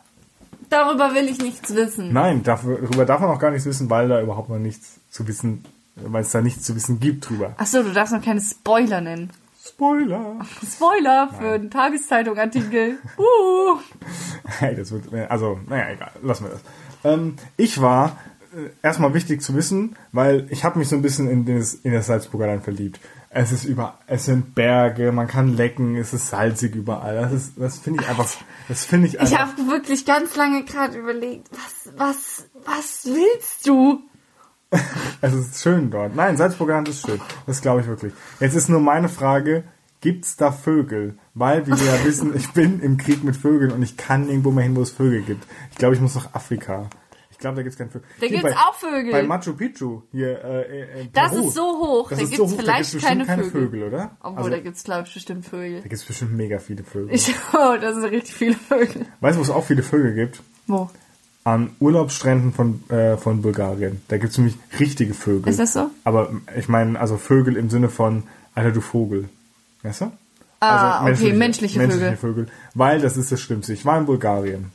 darüber will ich nichts wissen. Nein, darüber darf man auch gar nichts wissen, weil da überhaupt noch nichts zu wissen, weil es da nichts zu wissen gibt drüber. Ach so, du darfst noch keine Spoiler nennen. Spoiler! Spoiler für einen Tageszeitung-Artikel. Uh. <laughs> Hey, das wird, also, naja, egal, lassen wir das. Ähm, ich war, äh, erstmal wichtig zu wissen, weil ich habe mich so ein bisschen in das, in das Salzburger Land verliebt. Es ist über, es sind Berge, man kann lecken, es ist salzig überall. Das ist, das finde ich einfach, das finde ich Ich einfach. habe wirklich ganz lange gerade überlegt, was, was, was willst du? <laughs> Es ist schön dort. Nein, Salzburger Land ist schön. Das glaube ich wirklich. Jetzt ist nur meine Frage, gibt's da Vögel? Weil, wie wir ja <laughs> wissen, ich bin im Krieg mit Vögeln und ich kann nirgendwo mehr hin, wo es Vögel gibt. Ich glaube, ich muss nach Afrika. Ich glaube, da gibt's keine Vögel. Da Hier gibt's bei, auch Vögel. Bei Machu Picchu, hier, äh, in Das Peru. ist so hoch, Das da gibt's so hoch, da vielleicht gibt's keine bestimmt keine Vögel. Vögel, oder? Obwohl, also, da gibt's glaube ich bestimmt Vögel. da gibt's bestimmt mega viele Vögel. Ich, <laughs> oh, das sind richtig viele Vögel. Weißt du, wo es auch viele Vögel gibt? Wo? An Urlaubsstränden von, äh, von Bulgarien. Da gibt's nämlich richtige Vögel. Ist das so? Aber ich meine, also Vögel im Sinne von, Alter, du Vogel. Weißt du? Ah, okay, menschliche Vögel. Vögel. Weil das ist das Schlimmste. Ich war in Bulgarien.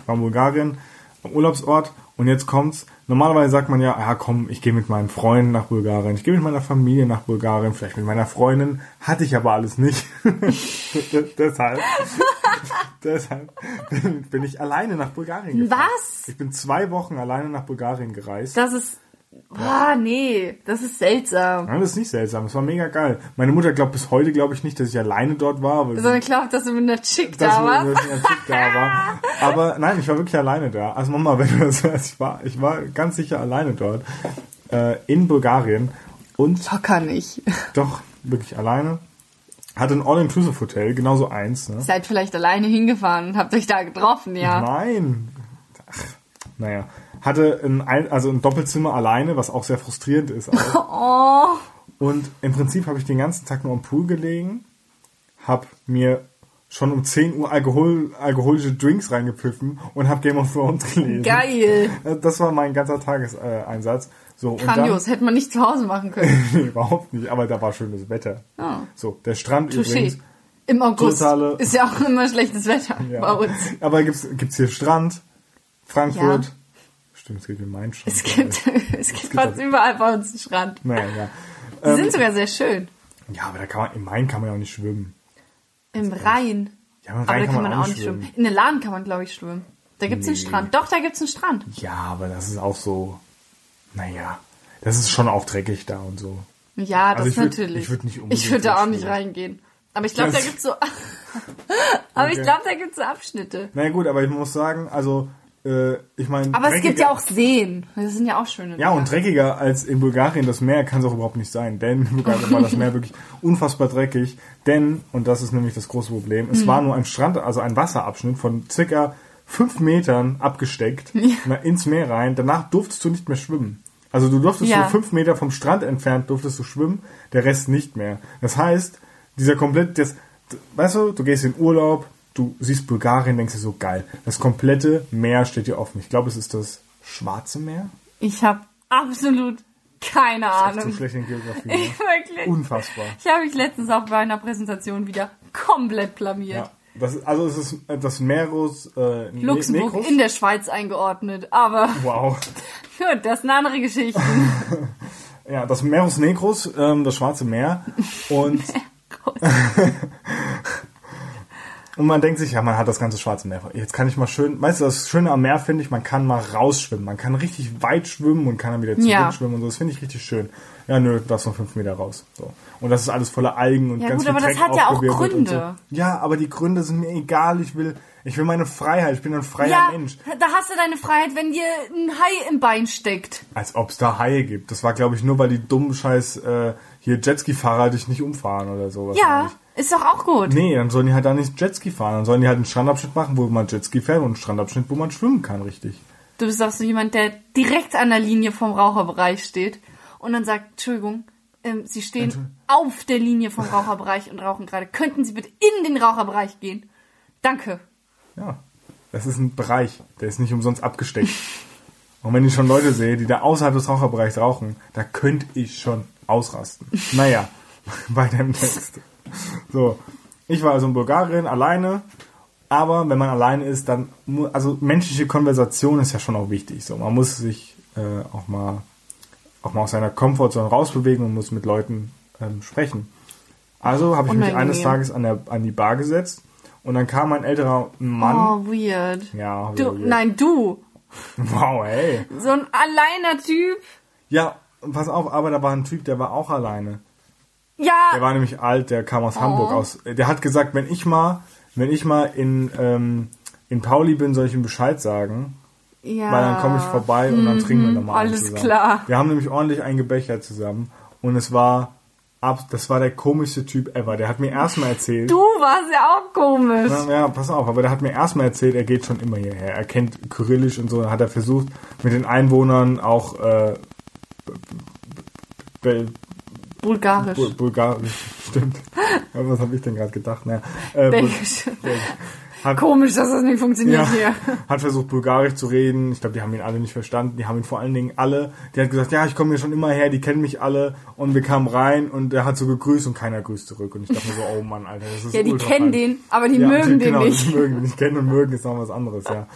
Ich war in Bulgarien am Urlaubsort und jetzt kommt's. Normalerweise sagt man ja, ja komm, ich gehe mit meinen Freunden nach Bulgarien, ich gehe mit meiner Familie nach Bulgarien, vielleicht mit meiner Freundin. Hatte ich aber alles nicht. <laughs> deshalb, <laughs> deshalb bin, ich alleine nach Bulgarien gefahren. Was? Ich bin zwei Wochen alleine nach Bulgarien gereist. Das ist. Boah, nee, das ist seltsam. Nein, das ist nicht seltsam. Das war mega geil. Meine Mutter glaubt bis heute, glaube ich nicht, dass ich alleine dort war. Sondern glaubt, dass du mit einer Chick da warst. dass ich als Typ da war. <laughs> Aber nein, ich war wirklich alleine da. Also Mama, wenn du das hörst, ich war, ich war ganz sicher alleine dort. Äh, in Bulgarien. Und Locker nicht. doch, wirklich alleine. Hatte ein All-Inclusive-Hotel, genauso eins. Ne? Seid vielleicht alleine hingefahren und habt euch da getroffen, ja. Nein. Ach, naja. Hatte ein, ein, also ein Doppelzimmer alleine, was auch sehr frustrierend ist. Auch. <laughs> Oh. Und im Prinzip habe ich den ganzen Tag nur am Pool gelegen, habe mir schon um 10 Uhr Alkohol, alkoholische Drinks reingepfiffen und habe Game of Thrones gelesen. Geil. Das war mein ganzer Tageseinsatz. So, Grandios. Hätte man nicht zu Hause machen können. dann, <laughs> nee, überhaupt nicht, aber da war schönes Wetter. Oh. So, der Strand Touché. übrigens. Im August Totale- ist ja auch immer schlechtes Wetter Ja. bei uns. Aber gibt's, gibt's hier Strand, Frankfurt. Ja. Stimmt, es gibt hier meinen Strand. Es gibt, es <laughs> gibt gibt fast auch- überall bei uns einen Strand. Naja, ja. Die Ähm, sind sogar sehr schön. ja, aber da kann man, im Main kann man ja auch nicht schwimmen. Im Rhein. Ja, im Aber Rhein da kann man auch nicht schwimmen. In der Laden kann man, glaube ich, schwimmen. Da gibt's einen Nee. Strand. Doch, da gibt's einen Strand. Ja, aber das ist auch so, naja, das ist schon auch dreckig da und so. Ja, das Also ich würd- natürlich. ich würd nicht unbedingt Ich würde da auch nicht reingehen. Aber ich glaube, da gibt's so. <laughs> aber ich Okay. glaube, da gibt's so Abschnitte. Na ja, gut, aber ich muss sagen, also, äh, ich meine. Aber es gibt ja auch Seen. Das sind ja auch schöne. Ja, Dinger. und dreckiger als in Bulgarien das Meer kann es auch überhaupt nicht sein. Denn in Bulgarien war das Meer wirklich unfassbar dreckig. Denn, und das ist nämlich das große Problem, es war nur ein Strand, also ein Wasserabschnitt von circa fünf Metern abgesteckt na, ins Meer rein. Danach durftest du nicht mehr schwimmen. Also du durftest Ja. so fünf Meter vom Strand entfernt durftest du schwimmen, der Rest nicht mehr. Das heißt, dieser komplett, das, weißt du, du gehst in Urlaub, du siehst Bulgarien, denkst dir so geil. Das komplette Meer steht dir offen. Ich glaube, es ist das Schwarze Meer. Ich habe absolut keine Echt so Ahnung. schlecht in Geografie. <laughs> Ne? Wirklich. Unfassbar. Ich habe mich letztens auch bei einer Präsentation wieder komplett blamiert. Ja. Das ist, also es ist das Meros äh, Luxemburg Negros. in der Schweiz eingeordnet. Aber Wow. <laughs> gut, das sind andere Geschichten. <laughs> Ja, das Meros Negros, ähm, das Schwarze Meer. <laughs> Und, und man denkt sich, ja, man hat das ganze Schwarze Meer. Jetzt kann ich mal schön, weißt du, das Schöne am Meer finde ich, man kann mal rausschwimmen. Man kann richtig weit schwimmen und kann dann wieder Ja. zurückschwimmen und so. Das finde ich richtig schön. Ja, nö, du darfst noch fünf Meter raus. So. Und das ist alles voller Algen und Ja, ganz gut, viel aber das Dreck hat ja auch Gründe. So. Ja, aber die Gründe sind mir egal. Ich will, ich will meine Freiheit. Ich bin ein freier ja, Mensch. da hast du deine Freiheit, wenn dir ein Hai im Bein steckt. Als ob es da Haie gibt. Das war, glaube ich, nur weil die dummen Scheiß äh, hier Jetski-Fahrer dich nicht umfahren oder so. Ja, wahrscheinlich. Ist doch auch gut. Nee, dann sollen die halt da nicht Jetski fahren. Dann sollen die halt einen Strandabschnitt machen, wo man Jetski fährt und einen Strandabschnitt, wo man schwimmen kann, richtig. Du bist auch so jemand, der direkt an der Linie vom Raucherbereich steht und dann sagt, Entschuldigung, ähm, Sie stehen auf der Linie vom Raucherbereich und rauchen gerade. Könnten Sie bitte in den Raucherbereich gehen? Danke. Ja, das ist ein Bereich, der ist nicht umsonst abgesteckt. <laughs> Und wenn ich schon Leute sehe, die da außerhalb des Raucherbereichs rauchen, da könnte ich schon ausrasten. Naja, <laughs> weiter im Text. <laughs> So, ich war also in Bulgarien alleine, aber wenn man alleine ist, dann, also menschliche Konversation ist ja schon auch wichtig. So, man muss sich äh, auch mal auch mal aus seiner Komfortzone rausbewegen und muss mit Leuten ähm, sprechen. Also habe ich mich eines Tages an, der, an die Bar gesetzt und dann kam ein älterer Mann. Oh, weird. Ja, Du, weird. nein, du. Wow, ey. So ein alleiner Typ. Ja, pass auf, aber da war ein Typ, der war auch alleine. Der Ja, war nämlich alt, der kam aus Hamburg Oh. aus. Der hat gesagt, wenn ich mal, wenn ich mal in, ähm, in Pauli bin, soll ich ihm Bescheid sagen. ja. Weil dann komme ich vorbei und dann trinken wir nochmal einen alles zusammen. klar. Wir haben nämlich ordentlich eingebechert zusammen und es war ab, das war der komischste Typ ever. Der hat mir erstmal erzählt. Du warst ja auch komisch. Ja, ja, pass auf, aber der hat mir erstmal erzählt, er geht schon immer hierher. Er kennt Kyrillisch und so, dann hat er versucht, mit den Einwohnern auch äh, Bel Bulgarisch. Bul Bulgarisch, <laughs> stimmt. Was habe ich denn gerade gedacht? Naja, äh, Belgisch. hat, Komisch, dass das nicht funktioniert ja, hier. <laughs> hat versucht, Bulgarisch zu reden. Ich glaube, die haben ihn alle nicht verstanden. Die haben ihn vor allen Dingen alle. Die hat gesagt, ja, ich komme hier schon immer her, die kennen mich alle. Und wir kamen rein und er hat so gegrüßt und keiner grüßt zurück. Und ich dachte mir so, oh Mann, Alter, das ist Ja, die kennen den, aber die Ja, mögen die, den genau, nicht. Die mögen den nicht kennen und mögen ist noch was anderes, ja.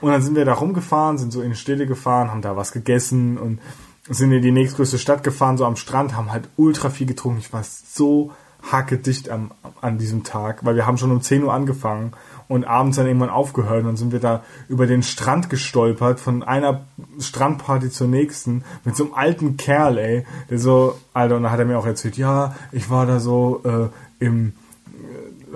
Und dann sind wir da rumgefahren, sind so in Städte gefahren, haben da was gegessen und sind in die nächstgrößte Stadt gefahren, so am Strand, haben halt ultra viel getrunken. Ich war so hackedicht am, an diesem Tag, weil wir haben schon um 10 Uhr angefangen und abends dann irgendwann aufgehört und dann sind wir da über den Strand gestolpert, von einer Strandparty zur nächsten, mit so einem alten Kerl, ey, der so, Alter, und dann hat er mir auch erzählt, ja, ich war da so äh, im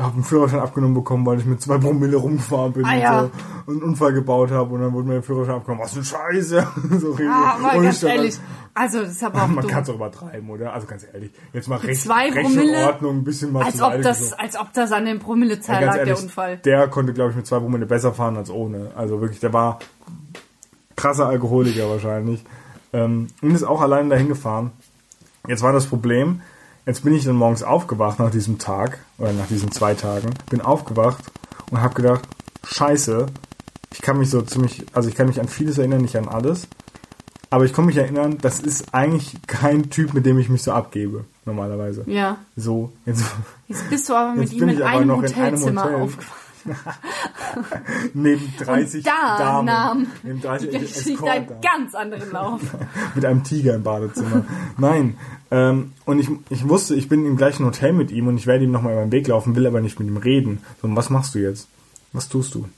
habe einen Führerschein abgenommen bekommen, weil ich mit zwei Promille rumgefahren bin Ah, ja. und so und einen Unfall gebaut habe und dann wurde mir der Führerschein abgenommen. Was für Scheiße. <laughs> so richtig. Ah, aber Und ganz ehrlich, also das ist aber <laughs> auch Man kann es auch übertreiben, oder? Also ganz ehrlich, jetzt mal recht, zwei Promille, Ordnung, ein bisschen mal Als ob, das, geschoben. als ob das an den Promillezahl Ja, lag, ehrlich, der Unfall. Der konnte, glaube ich, mit zwei Promille besser fahren als ohne. Also wirklich, der war krasser Alkoholiker wahrscheinlich. Ähm, und ist auch allein dahin gefahren. Jetzt war das Problem, Jetzt bin ich dann morgens aufgewacht nach diesem Tag oder nach diesen zwei Tagen, bin aufgewacht und habe gedacht, scheiße, ich kann mich so ziemlich, also ich kann mich an vieles erinnern, nicht an alles, aber ich kann mich erinnern, das ist eigentlich kein Typ, mit dem ich mich so abgebe, normalerweise. Ja. So, jetzt, Jetzt bist du aber <laughs> mit Jetzt ihm bin in ich aber einem noch in einem Hotelzimmer Hotel. aufgewacht. <laughs> neben 30 Und da Damen. nahm neben die 30 Geschichte einen ganz anderen Lauf. <laughs> mit einem Tiger im Badezimmer. Nein. Ähm, und ich, ich wusste, ich bin im gleichen Hotel mit ihm und ich werde ihm nochmal über den Weg laufen, will aber nicht mit ihm reden. So, was machst du jetzt? Was tust du?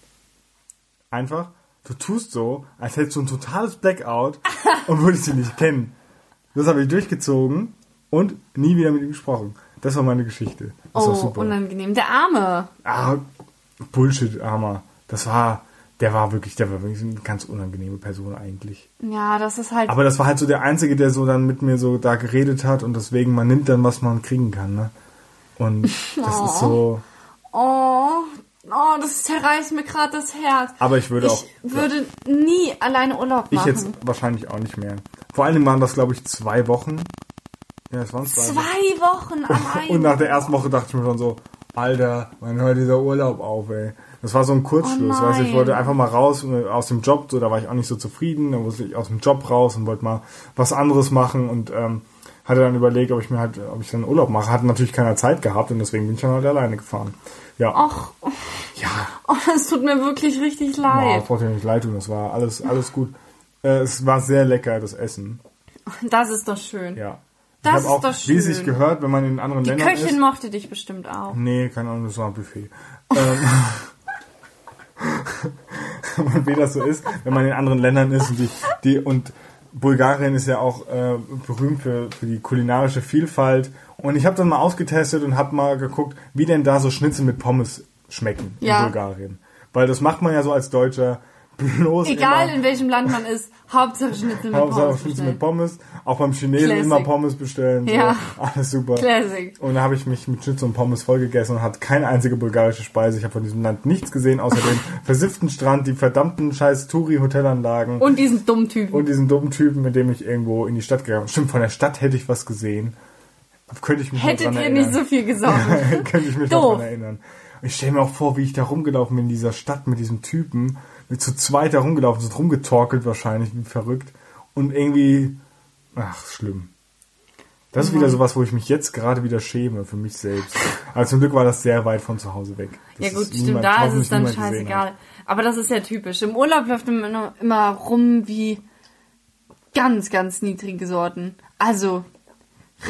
Einfach, du tust so, als hättest du ein totales Blackout <laughs> und würdest ihn nicht kennen. Das habe ich durchgezogen und nie wieder mit ihm gesprochen. Das war meine Geschichte. Das war Oh, super. unangenehm. Der Arme. Ah, Bullshit, Armer. Das war, der war wirklich, der war wirklich eine ganz unangenehme Person eigentlich. Ja, das ist halt. Aber das war halt so der Einzige, der so dann mit mir so da geredet hat und deswegen, man nimmt dann, was man kriegen kann, ne? Und <laughs> das ist so, Oh, oh, das zerreißt mir gerade das Herz. aber ich würde auch, Ich würde nie alleine Urlaub ich machen. jetzt wahrscheinlich auch nicht mehr. Vor allem waren das, glaube ich, zwei Wochen. Ja, es waren zwei, Wochen. Zwei Wochen alleine. <laughs> Und nach der ersten Woche dachte ich mir schon so, Alter, wann hört dieser Urlaub auf, ey? Das war so ein Kurzschluss, Oh weißt du, ich wollte einfach mal raus äh, aus dem Job, so, da war ich auch nicht so zufrieden, dann musste ich aus dem Job raus und wollte mal was anderes machen und ähm, hatte dann überlegt, ob ich mir halt, ob ich dann Urlaub mache. Hatte natürlich keine Zeit gehabt und deswegen bin ich dann halt alleine gefahren. Ja, Ach, ja, oh, das tut mir wirklich richtig leid. ich wollte dir nicht leid tun, das war alles, alles gut. Äh, es war sehr lecker, das Essen. Das ist doch schön. Ja. Das ich ist hab auch, doch schön. sich gehört, wenn man in anderen Die Ländern Köchin ist. mochte dich bestimmt auch. Nee, keine Ahnung, das war ein Buffet. ähm, <laughs> wie das so ist, wenn man in anderen Ländern ist und die, die und Bulgarien ist ja auch äh, berühmt für, für die kulinarische Vielfalt. Und ich habe dann mal ausgetestet und habe mal geguckt, wie denn da so Schnitzel mit Pommes schmecken Ja. in Bulgarien. Weil das macht man ja so als Deutscher bloß Egal immer. in welchem Land man ist, Hauptsache Schnitzel mit Hauptsache Pommes Schnitzel mit. Pommes. Auch beim Chinesen Classic. immer Pommes bestellen. So. Ja. Alles super. Classic. Und da habe ich mich mit Schnitzel und Pommes vollgegessen und hatte keine einzige bulgarische Speise. Ich habe von diesem Land nichts gesehen, außer dem <laughs> versifften Strand, die verdammten scheiß Touri-Hotelanlagen und, Und diesen dummen Typen. diesen dummen Typen, mit dem ich irgendwo in die Stadt gegangen bin. Stimmt, von der Stadt hätte ich was gesehen. Könnte ich mich Hättet ihr nicht so viel gesorgt. <laughs> Könnte ich mich Doof. dran erinnern. Und ich stelle mir auch vor, wie ich da rumgelaufen bin in dieser Stadt mit diesem Typen. Zu zweit da rumgelaufen, so rumgetorkelt wahrscheinlich, wie verrückt. Und irgendwie, ach, schlimm. Das ist wieder sowas, wo ich mich jetzt gerade wieder schäme für mich selbst. Aber zum Glück war das sehr weit von zu Hause weg. Das Ja gut, stimmt, niemand- da ist es dann scheißegal. Aber das ist ja typisch. Im Urlaub läuft man immer, immer rum wie ganz, ganz niedrige Sorten. Also,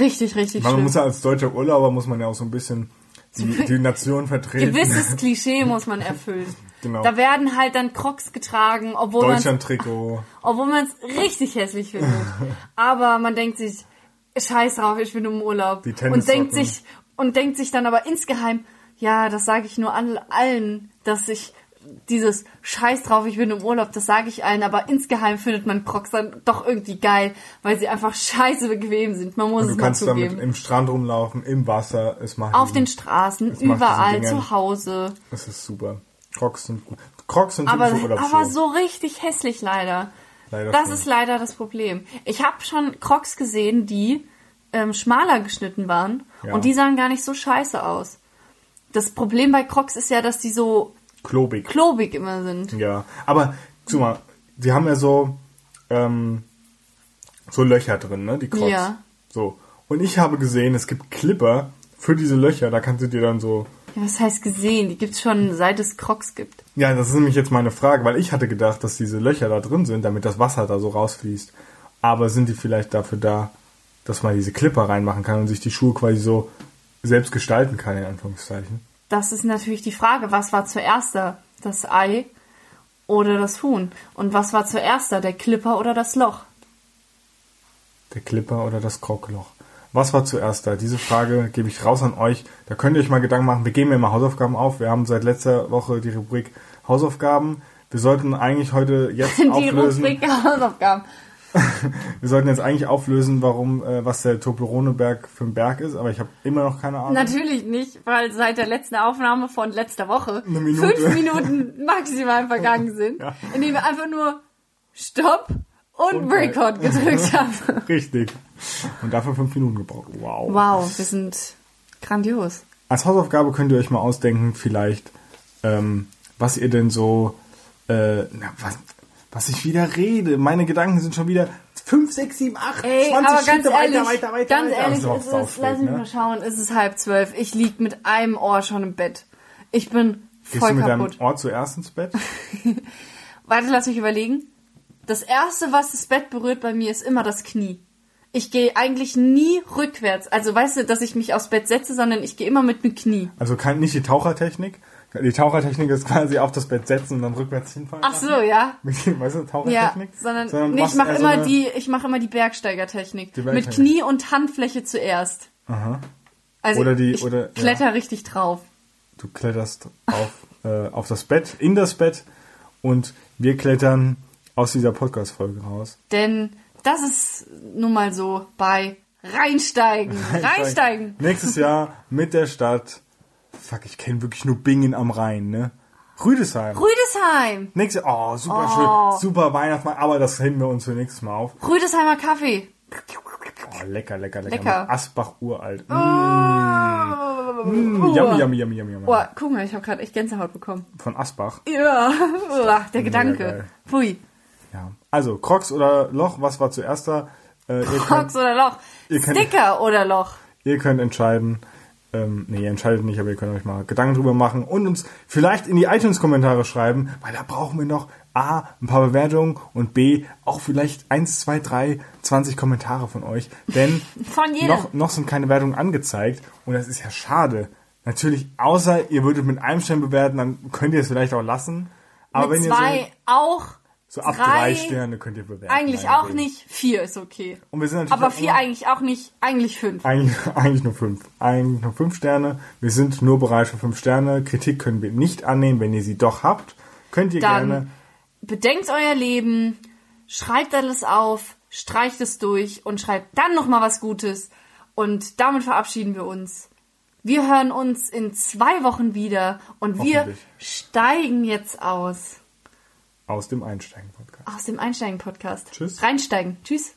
richtig, richtig Man schlimm. muss ja als deutscher Urlauber muss man ja auch so ein bisschen die, die Nation vertreten. Gewisses <laughs> Klischee muss man erfüllen. Genau. Da werden halt dann Crocs getragen, obwohl man Deutschland-Trikot. <laughs> obwohl man es richtig hässlich findet. Aber man denkt sich, scheiß drauf, ich bin im Urlaub. Die und denkt sich und denkt sich dann aber insgeheim, ja, das sage ich nur all, allen, dass ich dieses Scheiß drauf, ich bin im Urlaub, das sage ich allen, aber insgeheim findet man Crocs dann doch irgendwie geil, weil sie einfach scheiße bequem sind. Man muss Du es mal kannst damit zugeben. im Strand rumlaufen, im Wasser. Es macht Auf den Straßen, überall, zu Hause. Das ist super. Crocs sind gut. Crocs sind Aber, aber so richtig hässlich leider. Leider Das schon. ist leider das Problem. Ich habe schon Crocs gesehen, die ähm, schmaler geschnitten waren Ja. und die sahen gar nicht so scheiße aus. Das Problem bei Crocs ist ja, dass die so klobig. klobig immer sind. Ja, aber guck mal, die haben ja so ähm, so Löcher drin, ne? Die Crocs. Ja. So. Und ich habe gesehen, es gibt Clipper für diese Löcher. Da kannst du dir dann so. Ja, was heißt gesehen? Die gibt's schon seit es Crocs gibt. Ja, das ist nämlich jetzt meine Frage, weil ich hatte gedacht, dass diese Löcher da drin sind, damit das Wasser da so rausfließt. Aber sind die vielleicht dafür da, dass man diese Clipper reinmachen kann und sich die Schuhe quasi so selbst gestalten kann, in Anführungszeichen? Das ist natürlich die Frage, was war zuerst da? Das Ei oder das Huhn? Und was war zuerst da? Der Clipper oder das Loch? Der Clipper oder das Krogloch? Was war zuerst da? Diese Frage gebe ich raus an euch. Da könnt ihr euch mal Gedanken machen. Wir geben ja immer Hausaufgaben auf. Wir haben seit letzter Woche die Rubrik Hausaufgaben. Wir sollten eigentlich heute jetzt <laughs> Die auflösen. Rubrik Hausaufgaben. <laughs> Wir sollten jetzt eigentlich auflösen, warum, äh, was der Tobleroneberg für ein Berg ist, aber ich habe immer noch keine Ahnung. Natürlich nicht, weil seit der letzten Aufnahme von letzter Woche Minute. fünf Minuten <laughs> maximal vergangen sind, Ja. indem wir einfach nur Stopp und, Und Record gedrückt <laughs> habe. Richtig. Und dafür fünf Minuten gebraucht. Wow. Wow, wir sind grandios. Als Hausaufgabe könnt ihr euch mal ausdenken, vielleicht, ähm, was ihr denn so, äh, na, was, was ich wieder rede. Meine Gedanken sind schon wieder 5, 6, 7, 8, Ey, 20 aber ganz Schritte ehrlich, weiter, weiter, weiter. ganz weiter. ehrlich, es ist ist, spät, lass mich ne? mal schauen, es ist halb zwölf. Ich lieg mit einem Ohr schon im Bett. Ich bin Gehst voll du mit kaputt. deinem Ohr zuerst ins Bett? <laughs> Warte, lass mich überlegen. Das erste, was das Bett berührt bei mir, ist immer das Knie. Ich gehe eigentlich nie rückwärts. Also weißt du, dass ich mich aufs Bett setze, sondern ich gehe immer mit dem Knie. Also kein, nicht die Tauchertechnik. Die Tauchertechnik ist quasi auf das Bett setzen und dann rückwärts hinfallen. Ach so, ja. <laughs> Weißt du, Ja, Tauchertechnik? sondern, du nee, ich mache eher so immer die, ich mache immer die Bergsteigertechnik. Die Mit Bergsteiger- Knie und Handfläche zuerst. Aha. Also Oder die- ich oder- ja. kletter richtig drauf. Du kletterst auf, äh, auf das Bett, in das Bett und wir klettern aus dieser Podcast-Folge raus. Denn das ist nun mal so bei Reinsteigen. <laughs> Reinsteigen. Nächstes Jahr mit der Stadt. Fuck, ich kenne wirklich nur Bingen am Rhein, ne? Rüdesheim. Rüdesheim. Nächstes Jahr, oh, super Oh. schön, super Weihnachtsmann, aber das heben wir uns für nächstes Mal auf. Rüdesheimer Kaffee. Oh, lecker, lecker, lecker. Lecker. Asbach uralt. Oh, mm, yummy, yummy, yummy, yummy, yummy. oh guck mal, ich habe gerade echt Gänsehaut bekommen. Von Asbach. Ja, <laughs> der. Gedanke. Pfui. Ja. Also, Crocs oder Loch, was war zuerst da? Äh, ihr, könnt, Crocs oder Loch. könnt- Sticker oder Loch. ihr könnt entscheiden. Ähm, nee, ihr entscheidet nicht, aber ihr könnt euch mal Gedanken drüber machen und uns vielleicht in die iTunes-Kommentare schreiben, weil da brauchen wir noch A, ein paar Bewertungen und B, auch vielleicht 1, 2, 3, 20 Kommentare von euch. Denn <laughs> Von jedem. noch, noch sind keine Wertungen angezeigt und das ist ja schade. Natürlich, außer ihr würdet mit einem Stern bewerten, dann könnt ihr es vielleicht auch lassen. Aber Mit wenn zwei ihr auch. So, ab drei, drei Sterne könnt ihr bewerten. Eigentlich auch nicht. Vier ist okay. Und wir sind natürlich Aber vier immer- eigentlich auch nicht. Eigentlich fünf. Eigentlich, <laughs> eigentlich nur fünf. Eigentlich nur fünf Sterne. Wir sind nur bereit für fünf Sterne. Kritik können wir nicht annehmen. Wenn ihr sie doch habt, könnt ihr Dann gerne. bedenkt euer Leben, schreibt alles auf, streicht es durch und schreibt dann nochmal was Gutes. Und damit verabschieden wir uns. Wir hören uns in zwei Wochen wieder und wir steigen jetzt aus. Aus dem Einsteigen-Podcast. Aus dem Einsteigen-Podcast. Tschüss. Reinsteigen. Tschüss.